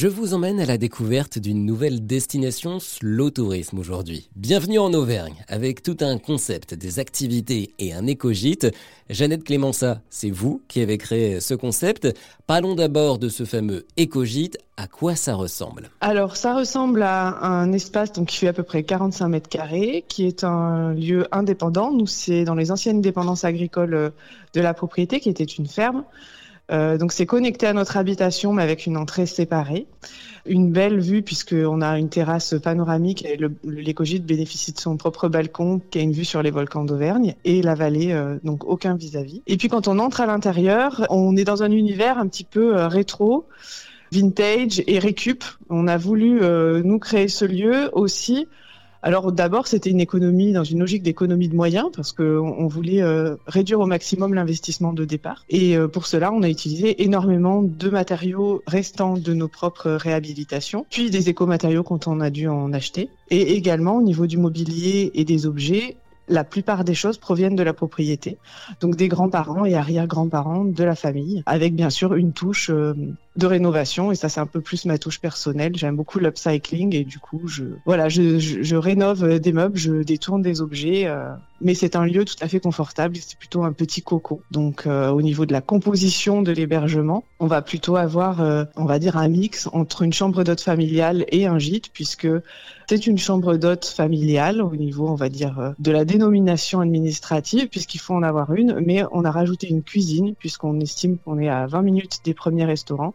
Je vous emmène à la découverte d'une nouvelle destination slow tourisme aujourd'hui. Bienvenue en Auvergne avec tout un concept, des activités et un éco-gîte. Jeannette Clémença, c'est vous qui avez créé ce concept. Parlons d'abord de ce fameux éco-gîte. À quoi ça ressemble? Alors, ça ressemble à un espace donc, qui fait à peu près 45 mètres carrés, qui est un lieu indépendant. Nous, c'est dans les anciennes dépendances agricoles euh, de la propriété, qui était une ferme. Euh, donc c'est connecté à notre habitation, mais avec une entrée séparée. Une belle vue puisqu'on a une terrasse panoramique et l'écogite bénéficie de son propre balcon qui a une vue sur les volcans d'Auvergne et la vallée, euh, donc aucun vis-à-vis. Et puis quand on entre à l'intérieur, on est dans un univers un petit peu euh, rétro vintage et récup. On a voulu nous créer ce lieu aussi alors d'abord, c'était une économie dans une logique d'économie de moyens parce qu'on on voulait euh, réduire au maximum l'investissement de départ. Et euh, pour cela, on a utilisé énormément de matériaux restants de nos propres réhabilitations, puis des écomatériaux quand on a dû en acheter. Et également au niveau du mobilier et des objets, la plupart des choses proviennent de la propriété, donc des grands-parents et arrière-grands-parents de la famille, avec bien sûr une touche euh, de rénovation et ça c'est un peu plus ma touche personnelle. J'aime beaucoup l'upcycling et du coup je voilà je, je, rénove des meubles, je détourne des objets, euh, mais c'est un lieu tout à fait confortable. C'est plutôt un petit coco. Donc euh, au niveau de la composition de l'hébergement, on va plutôt avoir euh, on va dire un mix entre une chambre d'hôte familiale et un gîte puisque c'est une chambre d'hôte familiale au niveau on va dire de la dénomination administrative puisqu'il faut en avoir une, mais on a rajouté une cuisine puisqu'on estime qu'on est à 20 minutes des premiers restaurants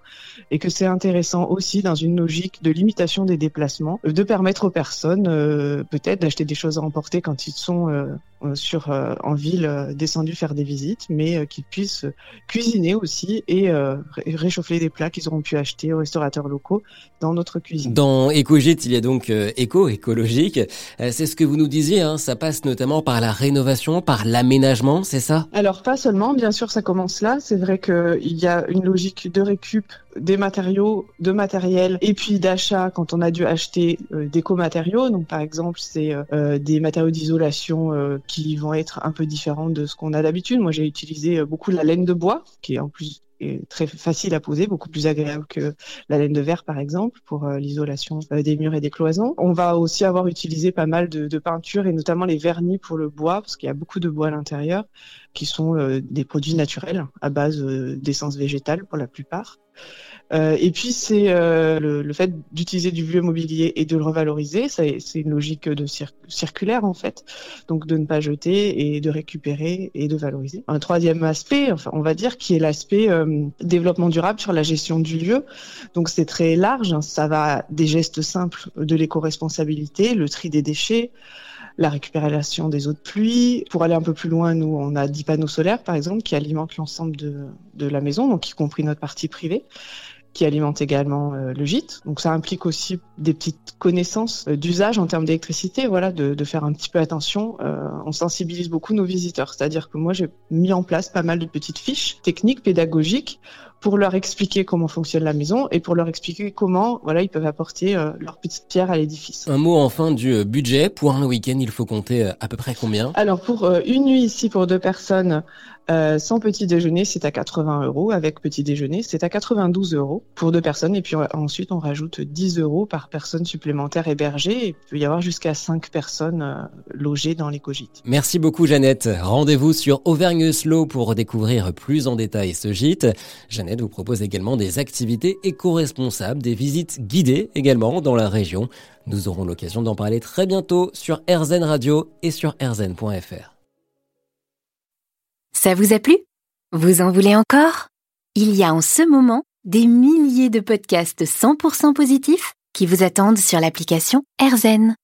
et que c'est intéressant aussi dans une logique de limitation des déplacements, de permettre aux personnes euh, peut-être d'acheter des choses à emporter quand ils sont euh, sur euh, en ville descendus faire des visites, mais qu'ils puissent cuisiner aussi et réchauffer des plats qu'ils auront pu acheter aux restaurateurs locaux dans notre cuisine. Dans EcoGîte, il y a donc éco, écologique. c'est ce que vous nous disiez, hein, ça passe notamment par la rénovation, par l'aménagement, c'est ça? Alors pas seulement, bien sûr, ça commence là. C'est vrai qu'il y a une logique de récup des matériaux, de matériel et puis d'achat quand on a dû acheter euh, des co-matériaux. Donc par exemple, c'est euh, euh, des matériaux d'isolation qui vont être un peu différents de ce qu'on a d'habitude. Moi, j'ai utilisé beaucoup la laine de bois, qui est en plus est très facile à poser, beaucoup plus agréable que la laine de verre par exemple pour l'isolation des murs et des cloisons. On va aussi avoir utilisé pas mal de, de peintures et notamment les vernis pour le bois parce qu'il y a beaucoup de bois à l'intérieur qui sont des produits naturels à base d'essence végétale pour la plupart. Euh, et puis c'est euh, le, fait d'utiliser du vieux mobilier et de le revaloriser, c'est une logique de circulaire en fait, donc de ne pas jeter et de récupérer et de valoriser. Un troisième aspect, enfin on va dire, qui est l'aspect euh, développement durable sur la gestion du lieu. Donc c'est très large, hein. ça va des gestes simples de l'éco-responsabilité, le tri des déchets la récupération des eaux de pluie. Pour aller un peu plus loin, nous, on a 10 panneaux solaires, par exemple, qui alimentent l'ensemble de, de la maison, donc y compris notre partie privée qui alimente également euh, le gîte. Donc ça implique aussi des petites connaissances euh, d'usage en termes d'électricité, voilà, de, de, faire un petit peu attention. Euh, on sensibilise beaucoup nos visiteurs, c'est-à-dire que moi j'ai mis en place pas mal de petites fiches techniques, pédagogiques pour leur expliquer comment fonctionne la maison et pour leur expliquer comment voilà ils peuvent apporter euh, leur petite pierre à l'édifice. Un mot enfin du euh, budget pour un week-end, il faut compter euh, à peu près combien? Alors pour une nuit ici pour deux personnes, sans petit déjeuner, c'est à 80 euros. Avec petit déjeuner, c'est à 92 euros pour deux personnes. Et puis ensuite, on rajoute 10 euros par personne supplémentaire hébergée. Et il peut y avoir jusqu'à 5 personnes logées dans l'écogîte. Merci beaucoup, Jeannette. Rendez-vous sur Auvergne Slow pour découvrir plus en détail ce gîte. Jeannette vous propose également des activités éco-responsables, des visites guidées également dans la région. Nous aurons l'occasion d'en parler très bientôt sur RZN Radio et sur rzn.fr. Ça vous a plu? Vous en voulez encore? Il y a en ce moment des milliers de podcasts 100% positifs qui vous attendent sur l'application RZN.